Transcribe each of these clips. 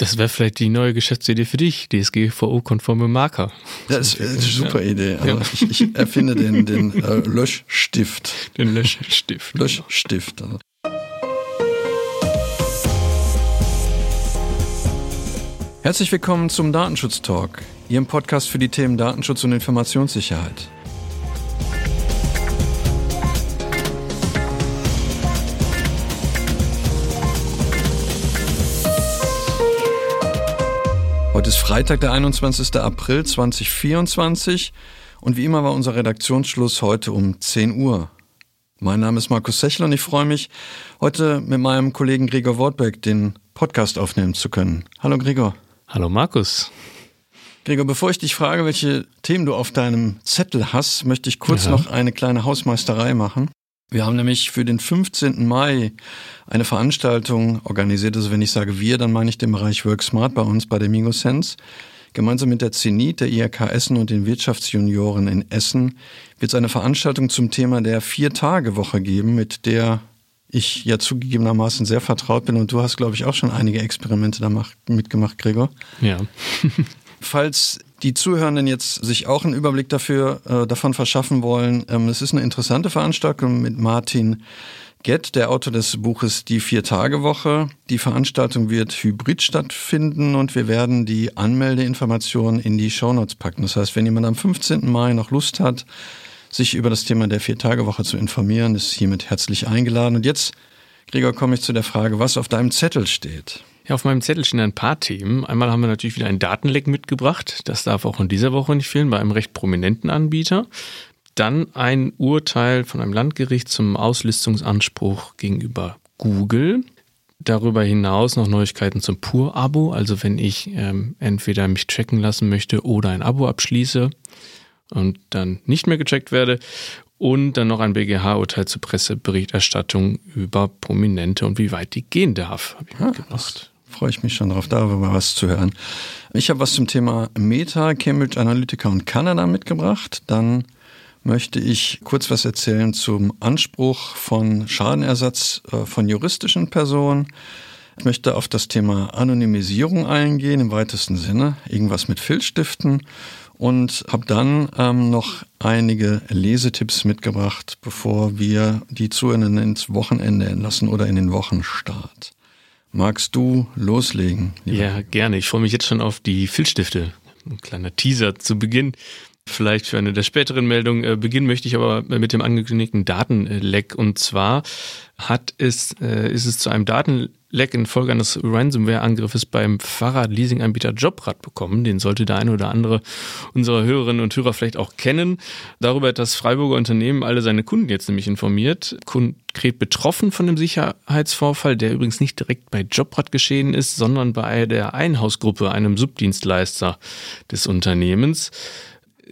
Das wäre vielleicht die neue Geschäftsidee für dich, DSGVO-konforme Marker. Das ist eine super Idee. Also ja. ich, ich, erfinde den, den äh, Löschstift. Den Löschstift. Löschstift. Also. Herzlich willkommen zum Datenschutz Talk, Ihrem Podcast für die Themen Datenschutz und Informationssicherheit. Heute ist Freitag, der 21. April 2024 und wie immer war unser Redaktionsschluss heute um 10 Uhr. Mein Name ist Markus Sechel und ich freue mich, heute mit meinem Kollegen Gregor Wortbeck den Podcast aufnehmen zu können. Hallo Gregor. Hallo Markus. Gregor, bevor ich dich frage, welche Themen du auf deinem Zettel hast, möchte ich kurz ja. noch eine kleine Hausmeisterei machen. Wir haben nämlich für den 15. Mai eine Veranstaltung organisiert. Also wenn ich sage wir, dann meine ich den Bereich Work Smart bei uns bei der Migosense. Gemeinsam mit der Zenit, der IHK Essen und den Wirtschaftsjunioren in Essen wird es eine Veranstaltung zum Thema der Vier-Tage-Woche geben, mit der ich ja zugegebenermaßen sehr vertraut bin. Und du hast, glaube ich, auch schon einige Experimente da mitgemacht, Gregor. Ja. Falls die Zuhörenden jetzt sich auch einen Überblick dafür äh, davon verschaffen wollen, ähm, es ist eine interessante Veranstaltung mit Martin Gett, der Autor des Buches Die Vier-Tage-Woche. Die Veranstaltung wird hybrid stattfinden und wir werden die Anmeldeinformationen in die Shownotes packen. Das heißt, wenn jemand am 15. Mai noch Lust hat, sich über das Thema der Vier-Tage-Woche zu informieren, ist hiermit herzlich eingeladen. Und jetzt, Gregor, komme ich zu der Frage, was auf deinem Zettel steht. Ja, auf meinem Zettel stehen ein paar Themen. Einmal haben wir natürlich wieder ein Datenleck mitgebracht. Das darf auch in dieser Woche nicht fehlen, bei einem recht prominenten Anbieter. Dann ein Urteil von einem Landgericht zum Auslistungsanspruch gegenüber Google. Darüber hinaus noch Neuigkeiten zum Pur-Abo, also wenn ich ähm, entweder mich tracken lassen möchte oder ein Abo abschließe und dann nicht mehr gecheckt werde. Und dann noch ein BGH-Urteil zur Presseberichterstattung über Prominente und wie weit die gehen darf, habe ich ah, mitgebracht. Freue ich mich schon darauf, darüber was zu hören. Ich habe was zum Thema Meta, Cambridge Analytica und Kanada mitgebracht. Dann möchte ich kurz was erzählen zum Anspruch von Schadenersatz äh, von juristischen Personen. Ich möchte auf das Thema Anonymisierung eingehen im weitesten Sinne, irgendwas mit Filzstiften und habe dann ähm, noch einige Lesetipps mitgebracht, bevor wir die Zuhörenden ins Wochenende entlassen oder in den Wochenstart. Magst du loslegen? Ja, gerne. Ich freue mich jetzt schon auf die Filzstifte. Ein kleiner Teaser zu Beginn vielleicht für eine der späteren Meldungen. Äh, beginnen möchte ich aber mit dem angekündigten Datenleck. Und zwar hat es, äh, ist es zu einem Datenleck infolge eines Ransomware-Angriffes beim Fahrradleasing-Anbieter Jobrad bekommen. Den sollte der eine oder andere unserer Hörerinnen und Hörer vielleicht auch kennen. Darüber hat das Freiburger Unternehmen alle seine Kunden jetzt nämlich informiert. Konkret betroffen von dem Sicherheitsvorfall, der übrigens nicht direkt bei Jobrad geschehen ist, sondern bei der Einhausgruppe, einem Subdienstleister des Unternehmens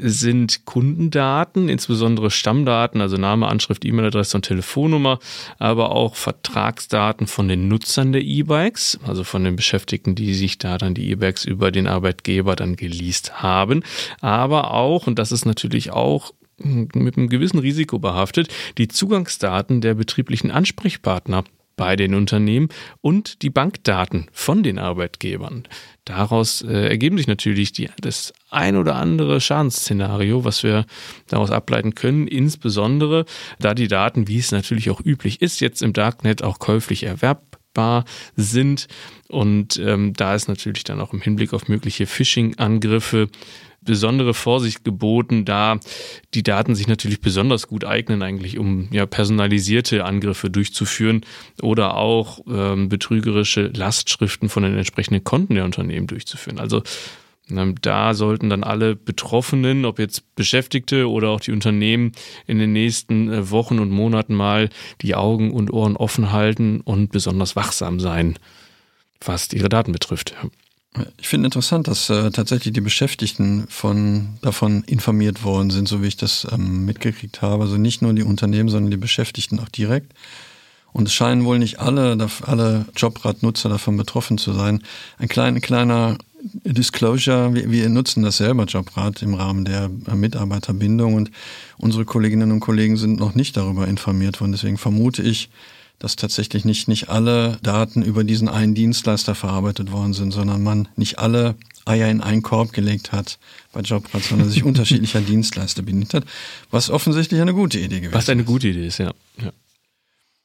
sind Kundendaten, insbesondere Stammdaten, also Name, Anschrift, E-Mail-Adresse und Telefonnummer, aber auch Vertragsdaten von den Nutzern der E-Bikes, also von den Beschäftigten, die sich da dann die E-Bikes über den Arbeitgeber dann geleast haben, aber auch, und das ist natürlich auch mit einem gewissen Risiko behaftet, die Zugangsdaten der betrieblichen Ansprechpartner bei den Unternehmen und die Bankdaten von den Arbeitgebern. Daraus äh, ergeben sich natürlich die, das ein oder andere Schadensszenario, was wir daraus ableiten können, insbesondere da die Daten, wie es natürlich auch üblich ist, jetzt im Darknet auch käuflich erwerbbar sind. Und ähm, da ist natürlich dann auch im Hinblick auf mögliche Phishing-Angriffe besondere Vorsicht geboten, da die Daten sich natürlich besonders gut eignen, eigentlich um ja personalisierte Angriffe durchzuführen oder auch ähm, betrügerische Lastschriften von den entsprechenden Konten der Unternehmen durchzuführen. Also da sollten dann alle Betroffenen, ob jetzt Beschäftigte oder auch die Unternehmen, in den nächsten äh, Wochen und Monaten mal die Augen und Ohren offen halten und besonders wachsam sein, was ihre Daten betrifft. Ich finde interessant, dass äh, tatsächlich die Beschäftigten von, davon informiert worden sind, so wie ich das ähm, mitgekriegt habe. Also nicht nur die Unternehmen, sondern die Beschäftigten auch direkt. Und es scheinen wohl nicht alle, alle Jobradnutzer davon betroffen zu sein. Ein kleiner, kleiner Disclosure, wir, wir nutzen das selber Jobrad im Rahmen der äh, Mitarbeiterbindung und unsere Kolleginnen und Kollegen sind noch nicht darüber informiert worden. Deswegen vermute ich, dass tatsächlich nicht, nicht alle Daten über diesen einen Dienstleister verarbeitet worden sind, sondern man nicht alle Eier in einen Korb gelegt hat bei Jobrad, sondern sich unterschiedlicher Dienstleister bedient hat, was offensichtlich eine gute Idee gewesen ist. Was eine gute Idee ist, ja. ja.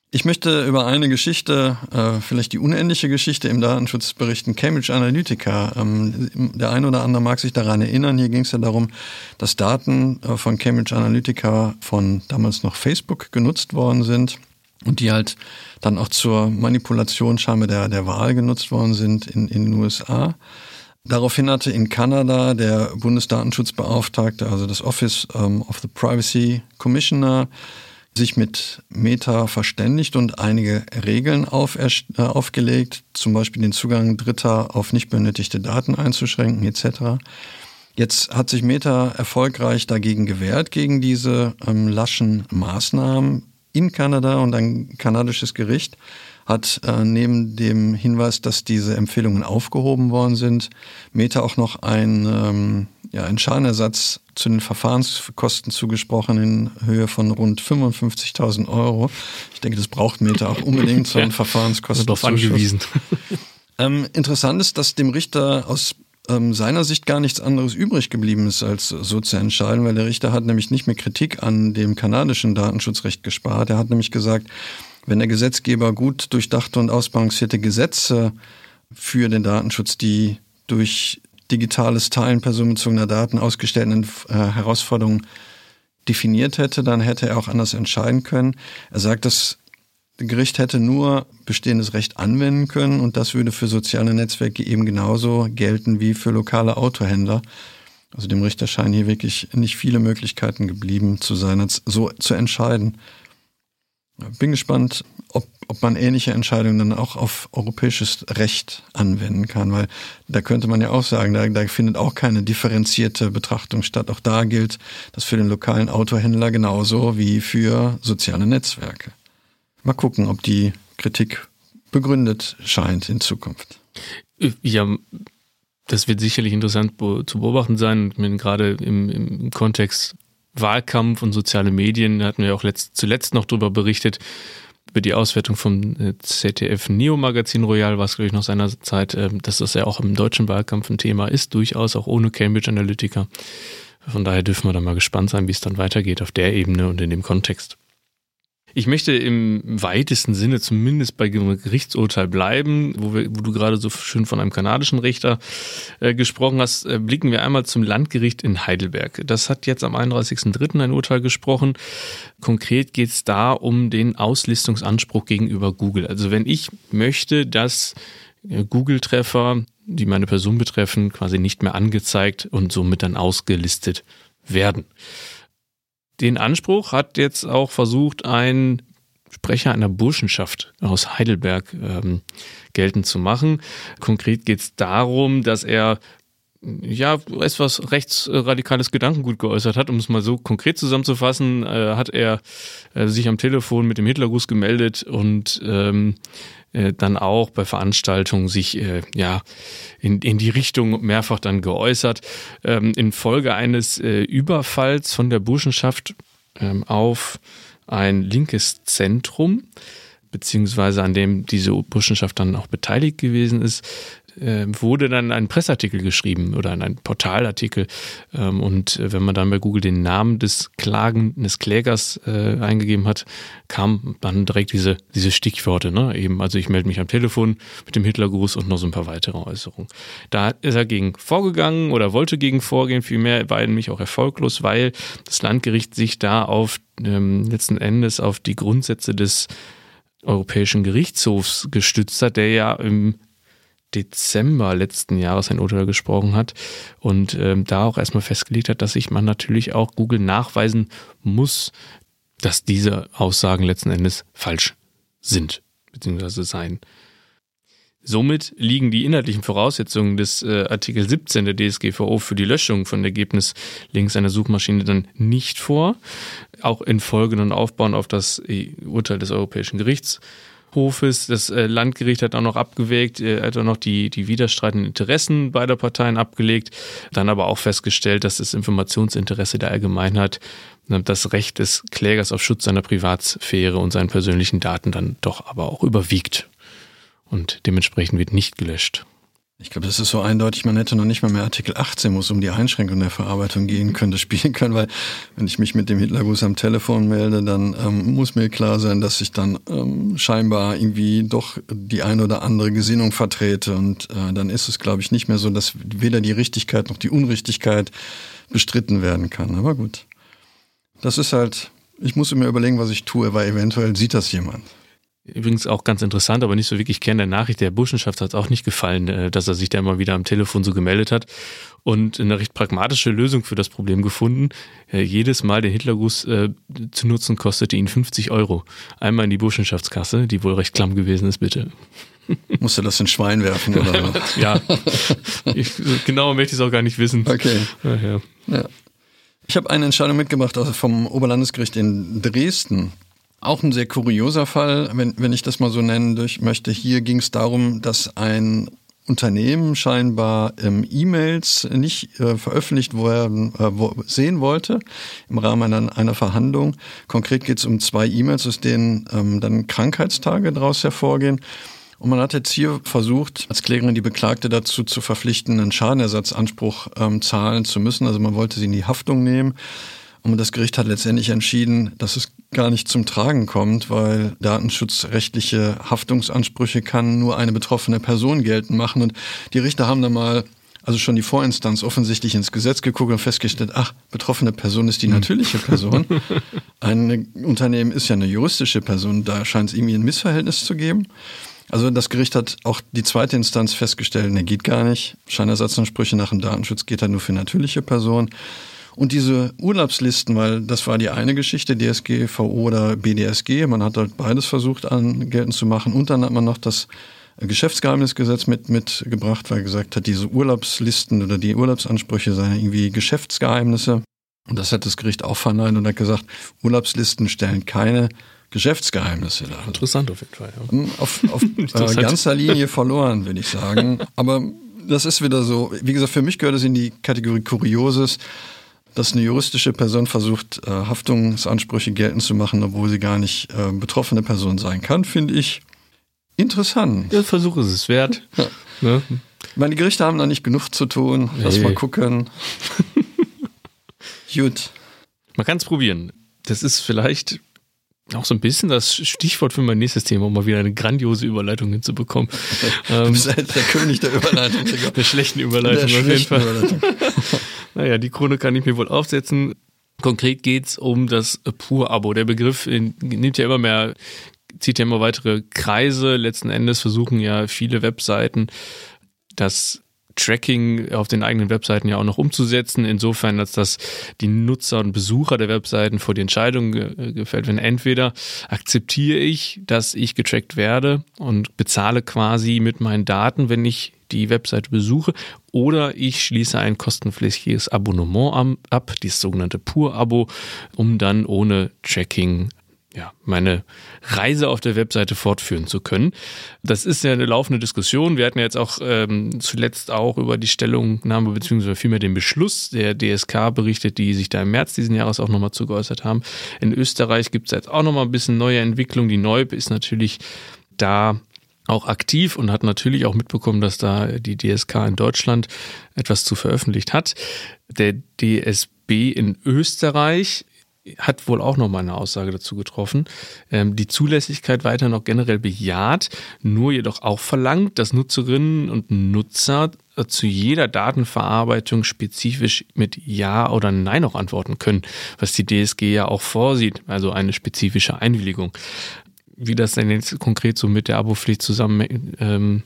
Ich möchte über eine Geschichte, äh, vielleicht die unendliche Geschichte im Datenschutz berichten, Cambridge Analytica. Ähm, der eine oder andere mag sich daran erinnern. Hier ging es ja darum, dass Daten äh, von Cambridge Analytica von damals noch Facebook genutzt worden sind und die halt dann auch zur Manipulation scheinbar der, der Wahl genutzt worden sind in, in den USA. Daraufhin hatte in Kanada der Bundesdatenschutzbeauftragte, also das Office ähm, of the Privacy Commissioner, sich mit Meta verständigt und einige Regeln äh, aufgelegt, zum Beispiel den Zugang Dritter auf nicht benötigte Daten einzuschränken etc. Jetzt hat sich Meta erfolgreich dagegen gewehrt, gegen diese ähm, laschen Maßnahmen in Kanada und ein kanadisches Gericht hat äh, neben dem Hinweis, dass diese Empfehlungen aufgehoben worden sind, Meta auch noch ein, ähm, ja, einen Schadenersatz zu den Verfahrenskosten zugesprochen in Höhe von rund 55.000 Euro. Ich denke, das braucht Meta auch unbedingt so einen ja, Verfahrenskosten. Darauf angewiesen. ähm, interessant ist, dass dem Richter aus ähm, seiner Sicht gar nichts anderes übrig geblieben ist, als so zu entscheiden, weil der Richter hat nämlich nicht mehr Kritik an dem kanadischen Datenschutzrecht gespart. Er hat nämlich gesagt, wenn der Gesetzgeber gut durchdachte und ausbalancierte Gesetze für den Datenschutz, die durch digitales Teilen personenbezogener Daten ausgestellten äh, Herausforderungen definiert hätte, dann hätte er auch anders entscheiden können. Er sagt, das Gericht hätte nur bestehendes Recht anwenden können und das würde für soziale Netzwerke eben genauso gelten wie für lokale Autohändler. Also dem Richter scheinen hier wirklich nicht viele Möglichkeiten geblieben zu sein, so zu entscheiden. Bin gespannt, ob, ob man ähnliche Entscheidungen dann auch auf europäisches Recht anwenden kann, weil da könnte man ja auch sagen, da, da findet auch keine differenzierte Betrachtung statt. Auch da gilt das für den lokalen Autohändler genauso wie für soziale Netzwerke. Mal gucken, ob die Kritik begründet scheint in Zukunft. Ja, das wird sicherlich interessant zu beobachten sein. gerade im, im Kontext Wahlkampf und soziale Medien, hatten wir auch letzt, zuletzt noch darüber berichtet, über die Auswertung vom äh, ZDF Neo Magazin Royal war es, glaube ich, noch seiner Zeit, ähm, dass das ja auch im deutschen Wahlkampf ein Thema ist, durchaus auch ohne Cambridge Analytica. Von daher dürfen wir da mal gespannt sein, wie es dann weitergeht auf der Ebene und in dem Kontext. Ich möchte im weitesten Sinne zumindest bei Gerichtsurteil bleiben, wo, wir, wo du gerade so schön von einem kanadischen Richter äh, gesprochen hast. Äh, blicken wir einmal zum Landgericht in Heidelberg. Das hat jetzt am 31.03. ein Urteil gesprochen. Konkret geht es da um den Auslistungsanspruch gegenüber Google. Also wenn ich möchte, dass äh, Google-Treffer, die meine Person betreffen, quasi nicht mehr angezeigt und somit dann ausgelistet werden. Den Anspruch hat jetzt auch versucht, ein Sprecher einer Burschenschaft aus Heidelberg ähm, geltend zu machen. Konkret geht es darum, dass er ja, etwas rechtsradikales Gedankengut geäußert hat, um es mal so konkret zusammenzufassen, äh, hat er äh, sich am Telefon mit dem Hitlergruß gemeldet und ähm, äh, dann auch bei Veranstaltungen sich äh, ja in, in die Richtung mehrfach dann geäußert. Ähm, infolge eines äh, Überfalls von der Burschenschaft ähm, auf ein linkes Zentrum beziehungsweise an dem diese Burschenschaft dann auch beteiligt gewesen ist, äh, wurde dann ein Pressartikel geschrieben oder ein Portalartikel. Ähm, und äh, wenn man dann bei Google den Namen des Klagen, des Klägers äh, eingegeben hat, kam dann direkt diese, diese Stichworte, ne? Eben, also ich melde mich am Telefon mit dem Hitlergruß und noch so ein paar weitere Äußerungen. Da ist er gegen vorgegangen oder wollte gegen vorgehen, vielmehr war er nämlich auch erfolglos, weil das Landgericht sich da auf ähm, letzten Endes auf die Grundsätze des Europäischen Gerichtshofs gestützt hat, der ja im Dezember letzten Jahres ein Urteil gesprochen hat und ähm, da auch erstmal festgelegt hat, dass sich man natürlich auch Google nachweisen muss, dass diese Aussagen letzten Endes falsch sind, beziehungsweise seien. Somit liegen die inhaltlichen Voraussetzungen des äh, Artikel 17 der DSGVO für die Löschung von Ergebnislinks einer Suchmaschine dann nicht vor, auch in Folge und aufbauen auf das Urteil des Europäischen Gerichts Hofes. Das äh, Landgericht hat auch noch abgewägt, äh, hat auch noch die, die widerstreitenden Interessen beider Parteien abgelegt, dann aber auch festgestellt, dass das Informationsinteresse der Allgemeinheit das Recht des Klägers auf Schutz seiner Privatsphäre und seinen persönlichen Daten dann doch aber auch überwiegt. Und dementsprechend wird nicht gelöscht. Ich glaube, das ist so eindeutig, man hätte noch nicht mal mehr Artikel 18, wo es um die Einschränkung der Verarbeitung gehen könnte, spielen können, weil wenn ich mich mit dem Hitlergruß am Telefon melde, dann ähm, muss mir klar sein, dass ich dann ähm, scheinbar irgendwie doch die eine oder andere Gesinnung vertrete und äh, dann ist es, glaube ich, nicht mehr so, dass weder die Richtigkeit noch die Unrichtigkeit bestritten werden kann. Aber gut, das ist halt, ich muss mir überlegen, was ich tue, weil eventuell sieht das jemand. Übrigens auch ganz interessant, aber nicht so wirklich Kern der Nachricht. Der Burschenschaft hat es auch nicht gefallen, äh, dass er sich da immer wieder am Telefon so gemeldet hat und eine recht pragmatische Lösung für das Problem gefunden. Äh, jedes Mal den Hitlergruß äh, zu nutzen kostete ihn 50 Euro. Einmal in die Burschenschaftskasse, die wohl recht klamm gewesen ist, bitte. Musst du das in Schwein werfen oder was? ja, ich, genau möchte ich es auch gar nicht wissen. Okay. Ja, ja. ja. Ich habe eine Entscheidung mitgebracht vom Oberlandesgericht in Dresden. Auch ein sehr kurioser Fall, wenn, wenn ich das mal so nennen möchte. Hier ging es darum, dass ein Unternehmen scheinbar ähm, E-Mails nicht äh, veröffentlicht werden, äh, wo, sehen wollte im Rahmen einer, einer Verhandlung. Konkret geht es um zwei E-Mails, aus denen ähm, dann Krankheitstage daraus hervorgehen. Und man hat jetzt hier versucht, als Klägerin die Beklagte dazu zu verpflichten, einen Schadenersatzanspruch ähm, zahlen zu müssen. Also man wollte sie in die Haftung nehmen. Und das Gericht hat letztendlich entschieden, dass es gar nicht zum Tragen kommt, weil datenschutzrechtliche Haftungsansprüche kann nur eine betroffene Person geltend machen. Und die Richter haben dann mal also schon die Vorinstanz offensichtlich ins Gesetz geguckt und festgestellt, ach, betroffene Person ist die hm. natürliche Person. Ein Unternehmen ist ja eine juristische Person, da scheint es irgendwie ein Missverhältnis zu geben. Also das Gericht hat auch die zweite Instanz festgestellt, ne, geht gar nicht. Scheinersatzansprüche nach dem Datenschutz geht halt nur für natürliche Personen. Und diese Urlaubslisten, weil das war die eine Geschichte, DSGVO oder BDSG, man hat halt beides versucht an geltend zu machen. Und dann hat man noch das Geschäftsgeheimnisgesetz mit, mitgebracht, weil gesagt hat, diese Urlaubslisten oder die Urlaubsansprüche seien irgendwie Geschäftsgeheimnisse. Und das hat das Gericht auch verneint und hat gesagt, Urlaubslisten stellen keine Geschäftsgeheimnisse dar. Interessant auf jeden Fall. Ja. Auf, auf äh, ganzer Linie verloren, würde ich sagen. Aber das ist wieder so, wie gesagt, für mich gehört es in die Kategorie Kurioses dass eine juristische Person versucht, äh, Haftungsansprüche geltend zu machen, obwohl sie gar nicht äh, betroffene Person sein kann, finde ich interessant. Der Versuch ist es wert. Ja. Ne? Meine Gerichte haben da nicht genug zu tun. Lass hey. mal gucken. Gut. Man kann es probieren. Das ist vielleicht auch so ein bisschen das Stichwort für mein nächstes Thema, um mal wieder eine grandiose Überleitung hinzubekommen. du bist halt der König der Überleitung. der schlechten Überleitung der auf jeden Fall. Naja, die Krone kann ich mir wohl aufsetzen. Konkret geht's um das Pur-Abo. Der Begriff nimmt ja immer mehr, zieht ja immer weitere Kreise. Letzten Endes versuchen ja viele Webseiten, das Tracking auf den eigenen Webseiten ja auch noch umzusetzen, insofern, als dass die Nutzer und Besucher der Webseiten vor die Entscheidung gefällt werden. Entweder akzeptiere ich, dass ich getrackt werde und bezahle quasi mit meinen Daten, wenn ich die Webseite besuche, oder ich schließe ein kostenpflichtiges Abonnement ab, dieses sogenannte Pur-Abo, um dann ohne Tracking ja, meine Reise auf der Webseite fortführen zu können. Das ist ja eine laufende Diskussion. Wir hatten ja jetzt auch ähm, zuletzt auch über die Stellungnahme beziehungsweise vielmehr den Beschluss der DSK berichtet, die sich da im März diesen Jahres auch nochmal zugeäußert haben. In Österreich gibt es jetzt auch nochmal ein bisschen neue Entwicklung. Die Neub ist natürlich da auch aktiv und hat natürlich auch mitbekommen, dass da die DSK in Deutschland etwas zu veröffentlicht hat. Der DSB in Österreich hat wohl auch nochmal eine Aussage dazu getroffen, ähm, die Zulässigkeit weiter noch generell bejaht, nur jedoch auch verlangt, dass Nutzerinnen und Nutzer äh, zu jeder Datenverarbeitung spezifisch mit Ja oder Nein auch antworten können, was die DSG ja auch vorsieht, also eine spezifische Einwilligung. Wie das denn jetzt konkret so mit der Abopflicht zusammen ähm,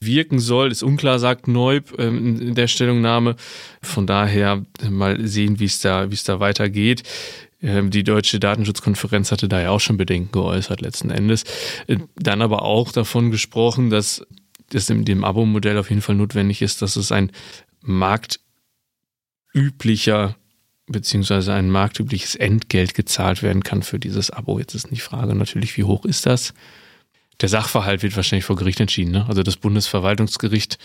wirken soll, ist unklar, sagt Neub ähm, in der Stellungnahme. Von daher mal sehen, wie es da, es da weitergeht. Ähm, die Deutsche Datenschutzkonferenz hatte da ja auch schon Bedenken geäußert letzten Endes. Äh, dann aber auch davon gesprochen, dass es in dem Abo-Modell auf jeden Fall notwendig ist, dass es ein marktüblicher beziehungsweise ein marktübliches Entgelt gezahlt werden kann für dieses Abo. Jetzt ist die Frage natürlich, wie hoch ist das? Der Sachverhalt wird wahrscheinlich vor Gericht entschieden. Ne? Also das Bundesverwaltungsgericht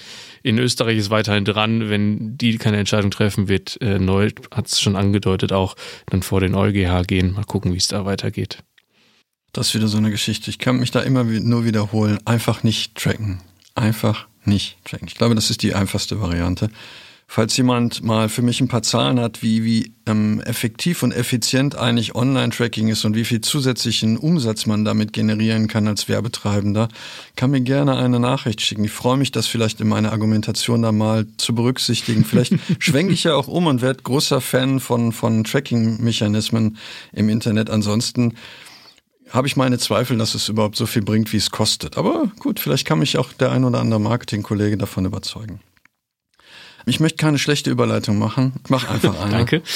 in Österreich ist weiterhin dran. Wenn die keine Entscheidung treffen, wird äh, neu, hat es schon angedeutet, auch dann vor den EuGH gehen. Mal gucken, wie es da weitergeht. Das ist wieder so eine Geschichte. Ich kann mich da immer nur wiederholen. Einfach nicht tracken. Einfach nicht tracken. Ich glaube, das ist die einfachste Variante. Falls jemand mal für mich ein paar Zahlen hat, wie, wie ähm, effektiv und effizient eigentlich Online-Tracking ist und wie viel zusätzlichen Umsatz man damit generieren kann als Werbetreibender, kann mir gerne eine Nachricht schicken. Ich freue mich, das vielleicht in meiner Argumentation da mal zu berücksichtigen. Vielleicht schwenke ich ja auch um und werde großer Fan von, von Tracking-Mechanismen im Internet. Ansonsten habe ich meine Zweifel, dass es überhaupt so viel bringt, wie es kostet. Aber gut, vielleicht kann mich auch der ein oder andere Marketingkollege davon überzeugen. Ich möchte keine schlechte Überleitung machen. Ich mache einfach eine. Danke.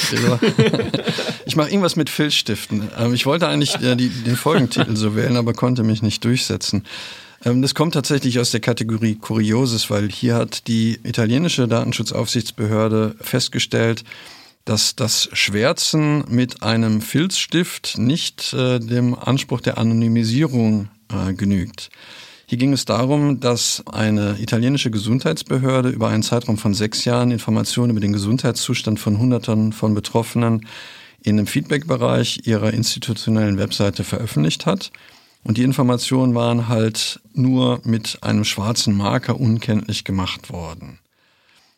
Ich mache irgendwas mit Filzstiften. Ähm, ich wollte eigentlich äh, den Folgentitel so wählen, aber konnte mich nicht durchsetzen. Ähm, das kommt tatsächlich aus der Kategorie Kurioses, weil hier hat die italienische Datenschutzaufsichtsbehörde festgestellt, dass das Schwärzen mit einem Filzstift nicht äh, dem Anspruch der Anonymisierung äh, genügt. Hier ging es darum, dass eine italienische Gesundheitsbehörde über einen Zeitraum von sechs Jahren Informationen über den Gesundheitszustand von Hunderten von Betroffenen in einem Feedback-Bereich ihrer institutionellen Webseite veröffentlicht hat. Und die Informationen waren halt nur mit einem schwarzen Marker unkenntlich gemacht worden.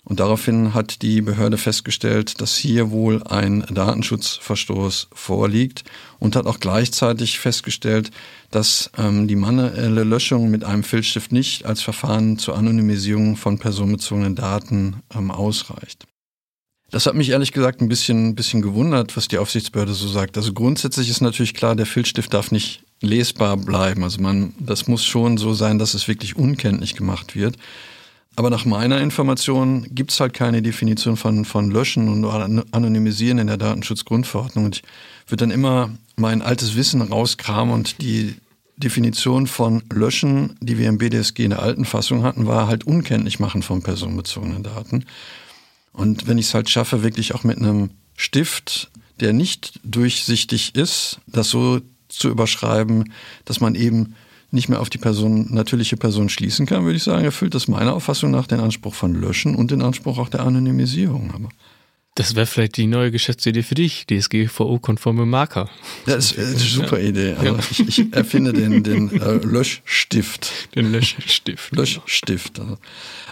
Und daraufhin hat die Behörde festgestellt, dass hier wohl ein Datenschutzverstoß vorliegt und hat auch gleichzeitig festgestellt, dass ähm, die manuelle Löschung mit einem Filzstift nicht als Verfahren zur Anonymisierung von personenbezogenen Daten ähm, ausreicht. Das hat mich ehrlich gesagt ein bisschen, ein bisschen gewundert, was die Aufsichtsbehörde so sagt. Also grundsätzlich ist natürlich klar, der Filzstift darf nicht lesbar bleiben. Also man, das muss schon so sein, dass es wirklich unkenntlich gemacht wird. Aber nach meiner Information gibt es halt keine Definition von, von Löschen und Anonymisieren in der Datenschutzgrundverordnung. Und ich würde dann immer mein altes Wissen rauskramen und die Definition von Löschen, die wir im BDSG in der alten Fassung hatten, war halt unkenntlich machen von personenbezogenen Daten. Und wenn ich es halt schaffe, wirklich auch mit einem Stift, der nicht durchsichtig ist, das so zu überschreiben, dass man eben nicht mehr auf die Person, natürliche Person schließen kann, würde ich sagen, erfüllt das meiner Auffassung nach den Anspruch von Löschen und den Anspruch auch der Anonymisierung. Aber das wäre vielleicht die neue Geschäftsidee für dich, DSGVO-konforme Marker. Das ist eine super Idee. Also ja. ich, ich, erfinde den, den äh, Löschstift. Den Löschstift. Löschstift. Also.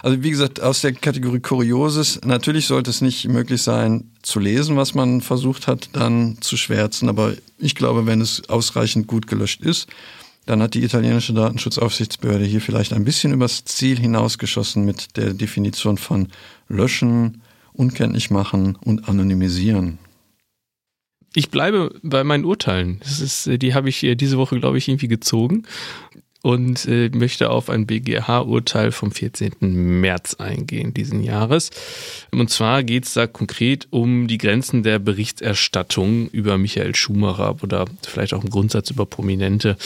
also wie gesagt, aus der Kategorie Kurioses, natürlich sollte es nicht möglich sein, zu lesen, was man versucht hat, dann zu schwärzen. Aber ich glaube, wenn es ausreichend gut gelöscht ist, dann hat die italienische Datenschutzaufsichtsbehörde hier vielleicht ein bisschen übers Ziel hinausgeschossen mit der Definition von löschen, unkenntlich machen und anonymisieren. Ich bleibe bei meinen Urteilen. Ist, die habe ich diese Woche, glaube ich, irgendwie gezogen und äh, möchte auf ein BGH-Urteil vom 14. März eingehen diesen Jahres. Und zwar geht es da konkret um die Grenzen der Berichterstattung über Michael Schumacher oder vielleicht auch im Grundsatz über Prominente.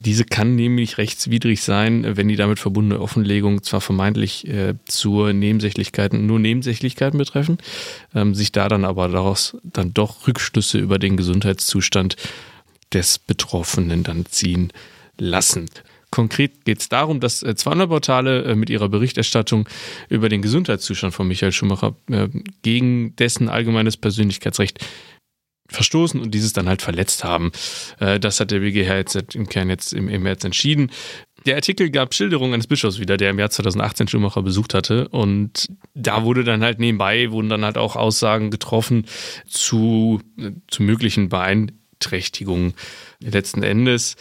Diese kann nämlich rechtswidrig sein, wenn die damit verbundene Offenlegung zwar vermeintlich äh, zur Nebensächlichkeiten, nur Nebensächlichkeiten betreffen, ähm, sich da dann aber daraus dann doch Rückschlüsse über den Gesundheitszustand des Betroffenen dann ziehen lassen. Konkret geht es darum, dass äh, zwei Portale äh, mit ihrer Berichterstattung über den Gesundheitszustand von Michael Schumacher äh, gegen dessen allgemeines Persönlichkeitsrecht verstoßen und dieses dann halt verletzt haben. Äh, das hat der BGH jetzt im Kern jetzt im, März entschieden. Der Artikel gab Schilderungen eines Bischofs wieder, der im Jahr 2018 Schumacher besucht hatte. Und da wurde dann halt nebenbei, wurden dann halt auch Aussagen getroffen zu, zu möglichen Beeinträchtigungen. Letzten Endes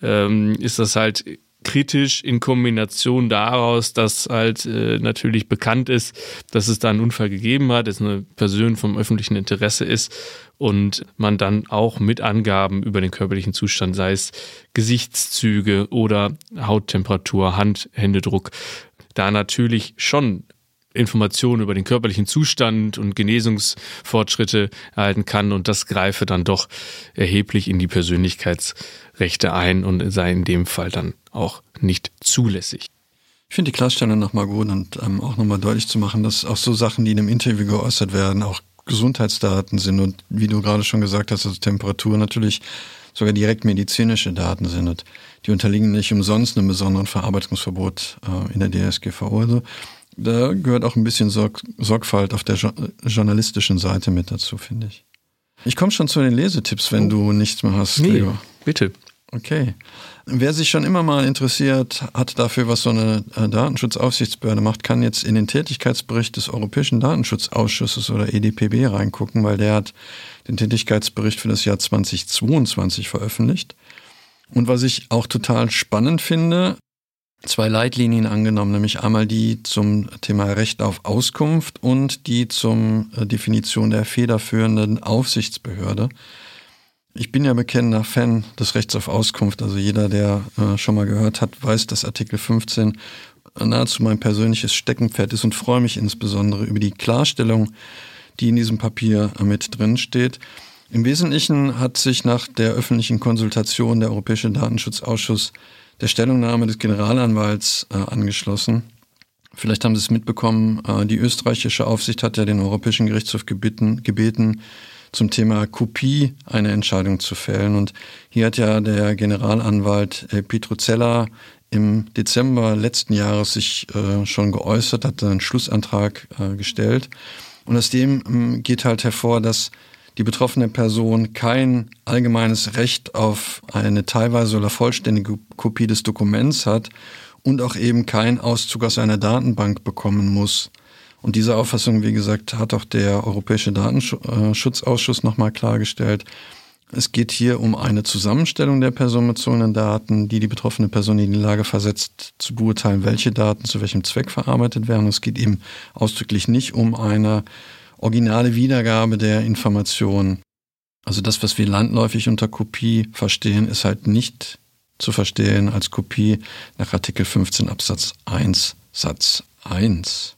ähm, ist das halt kritisch in Kombination daraus, dass halt äh, natürlich bekannt ist, dass es da einen Unfall gegeben hat, es eine Person vom öffentlichen Interesse ist und man dann auch mit Angaben über den körperlichen Zustand, sei es Gesichtszüge oder Hauttemperatur, Hand, Händedruck, da natürlich schon Informationen über den körperlichen Zustand und Genesungsfortschritte erhalten kann und das greife dann doch erheblich in die Persönlichkeitsrechte ein und sei in dem Fall dann auch nicht zulässig. Ich finde die Klarstellung nochmal gut und ähm, auch nochmal deutlich zu machen, dass auch so Sachen, die in einem Interview geäußert werden, auch Gesundheitsdaten sind und wie du gerade schon gesagt hast, also Temperatur natürlich sogar direkt medizinische Daten sind. Und die unterliegen nicht umsonst einem besonderen Verarbeitungsverbot äh, in der DSGVO. Also da gehört auch ein bisschen Sorg Sorgfalt auf der jo journalistischen Seite mit dazu, finde ich. Ich komme schon zu den Lesetipps, wenn oh. du nichts mehr hast, nee, Bitte. Okay. Wer sich schon immer mal interessiert hat dafür, was so eine äh, Datenschutzaufsichtsbehörde macht, kann jetzt in den Tätigkeitsbericht des Europäischen Datenschutzausschusses oder EDPB reingucken, weil der hat den Tätigkeitsbericht für das Jahr 2022 veröffentlicht. Und was ich auch total spannend finde, zwei Leitlinien angenommen, nämlich einmal die zum Thema Recht auf Auskunft und die zum äh, Definition der federführenden Aufsichtsbehörde. Ich bin ja bekennender Fan des Rechts auf Auskunft. Also jeder, der äh, schon mal gehört hat, weiß, dass Artikel 15 nahezu mein persönliches Steckenpferd ist und freue mich insbesondere über die Klarstellung, die in diesem Papier mit drin steht. Im Wesentlichen hat sich nach der öffentlichen Konsultation der Europäische Datenschutzausschuss der Stellungnahme des Generalanwalts äh, angeschlossen. Vielleicht haben Sie es mitbekommen, äh, die österreichische Aufsicht hat ja den Europäischen Gerichtshof gebeten, gebeten zum Thema Kopie eine Entscheidung zu fällen. Und hier hat ja der Generalanwalt äh, Petruzella im Dezember letzten Jahres sich äh, schon geäußert, hat einen Schlussantrag äh, gestellt. Und aus dem ähm, geht halt hervor, dass die betroffene Person kein allgemeines Recht auf eine teilweise oder vollständige Kopie des Dokuments hat und auch eben keinen Auszug aus einer Datenbank bekommen muss. Und diese Auffassung, wie gesagt, hat auch der Europäische Datenschutzausschuss nochmal klargestellt. Es geht hier um eine Zusammenstellung der personenbezogenen Daten, die die betroffene Person in die Lage versetzt, zu beurteilen, welche Daten zu welchem Zweck verarbeitet werden. Es geht eben ausdrücklich nicht um eine originale Wiedergabe der Information. Also das, was wir landläufig unter Kopie verstehen, ist halt nicht zu verstehen als Kopie nach Artikel 15 Absatz 1 Satz 1.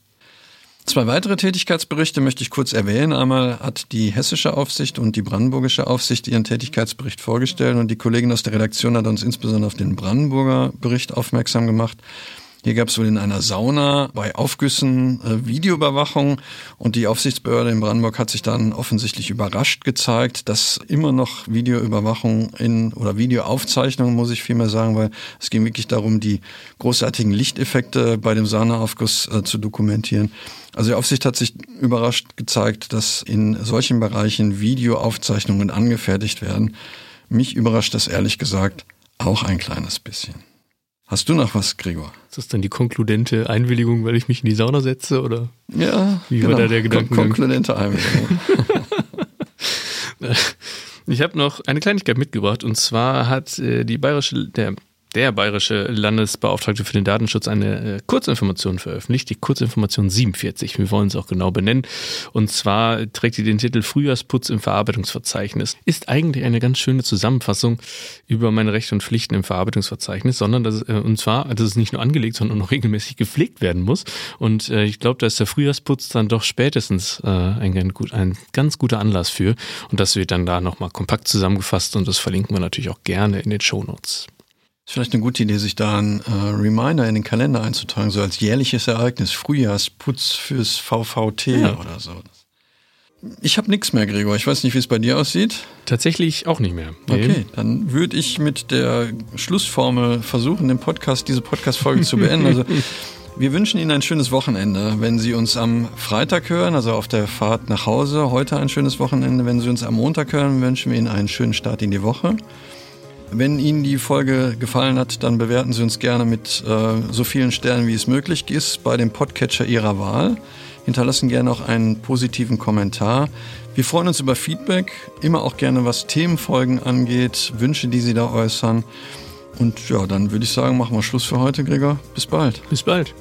Zwei weitere Tätigkeitsberichte möchte ich kurz erwähnen. Einmal hat die hessische Aufsicht und die brandenburgische Aufsicht ihren Tätigkeitsbericht vorgestellt und die Kollegin aus der Redaktion hat uns insbesondere auf den Brandenburger Bericht aufmerksam gemacht. Hier gab es wohl in einer Sauna bei Aufgüssen äh, Videoüberwachung und die Aufsichtsbehörde in Brandenburg hat sich dann offensichtlich überrascht gezeigt, dass immer noch Videoüberwachung in oder Videoaufzeichnungen, muss ich vielmehr sagen, weil es ging wirklich darum, die großartigen Lichteffekte bei dem Saunaaufguss äh, zu dokumentieren. Also die Aufsicht hat sich überrascht gezeigt, dass in solchen Bereichen Videoaufzeichnungen angefertigt werden. Mich überrascht das ehrlich gesagt auch ein kleines bisschen. Hast du noch was, Gregor? Ist das dann die konkludente Einwilligung, weil ich mich in die Sauna setze? Oder ja, wie genau. war da der Gedanke? Konkludente Einwilligung. ich habe noch eine Kleinigkeit mitgebracht und zwar hat äh, die bayerische, der der bayerische Landesbeauftragte für den Datenschutz eine äh, Kurzinformation veröffentlicht, die Kurzinformation 47. Wir wollen es auch genau benennen. Und zwar trägt sie den Titel Frühjahrsputz im Verarbeitungsverzeichnis. Ist eigentlich eine ganz schöne Zusammenfassung über meine Rechte und Pflichten im Verarbeitungsverzeichnis, sondern dass, äh, und zwar, dass es nicht nur angelegt, sondern auch regelmäßig gepflegt werden muss. Und äh, ich glaube, da ist der Frühjahrsputz dann doch spätestens äh, ein, ein ganz guter Anlass für. Und das wird dann da nochmal kompakt zusammengefasst und das verlinken wir natürlich auch gerne in den Show Notes. Ist vielleicht eine gute Idee, sich da einen äh, Reminder in den Kalender einzutragen, so als jährliches Ereignis, Frühjahrsputz fürs VVT ja. oder so. Ich habe nichts mehr, Gregor. Ich weiß nicht, wie es bei dir aussieht. Tatsächlich auch nicht mehr. Nee. Okay, dann würde ich mit der Schlussformel versuchen, den Podcast, diese Podcast-Folge zu beenden. Also wir wünschen Ihnen ein schönes Wochenende. Wenn Sie uns am Freitag hören, also auf der Fahrt nach Hause, heute ein schönes Wochenende. Wenn Sie uns am Montag hören, wünschen wir Ihnen einen schönen Start in die Woche. Wenn Ihnen die Folge gefallen hat, dann bewerten Sie uns gerne mit äh, so vielen Sternen, wie es möglich ist, bei dem Podcatcher Ihrer Wahl. Hinterlassen gerne auch einen positiven Kommentar. Wir freuen uns über Feedback, immer auch gerne was Themenfolgen angeht, Wünsche, die Sie da äußern. Und ja, dann würde ich sagen, machen wir Schluss für heute, Gregor. Bis bald. Bis bald.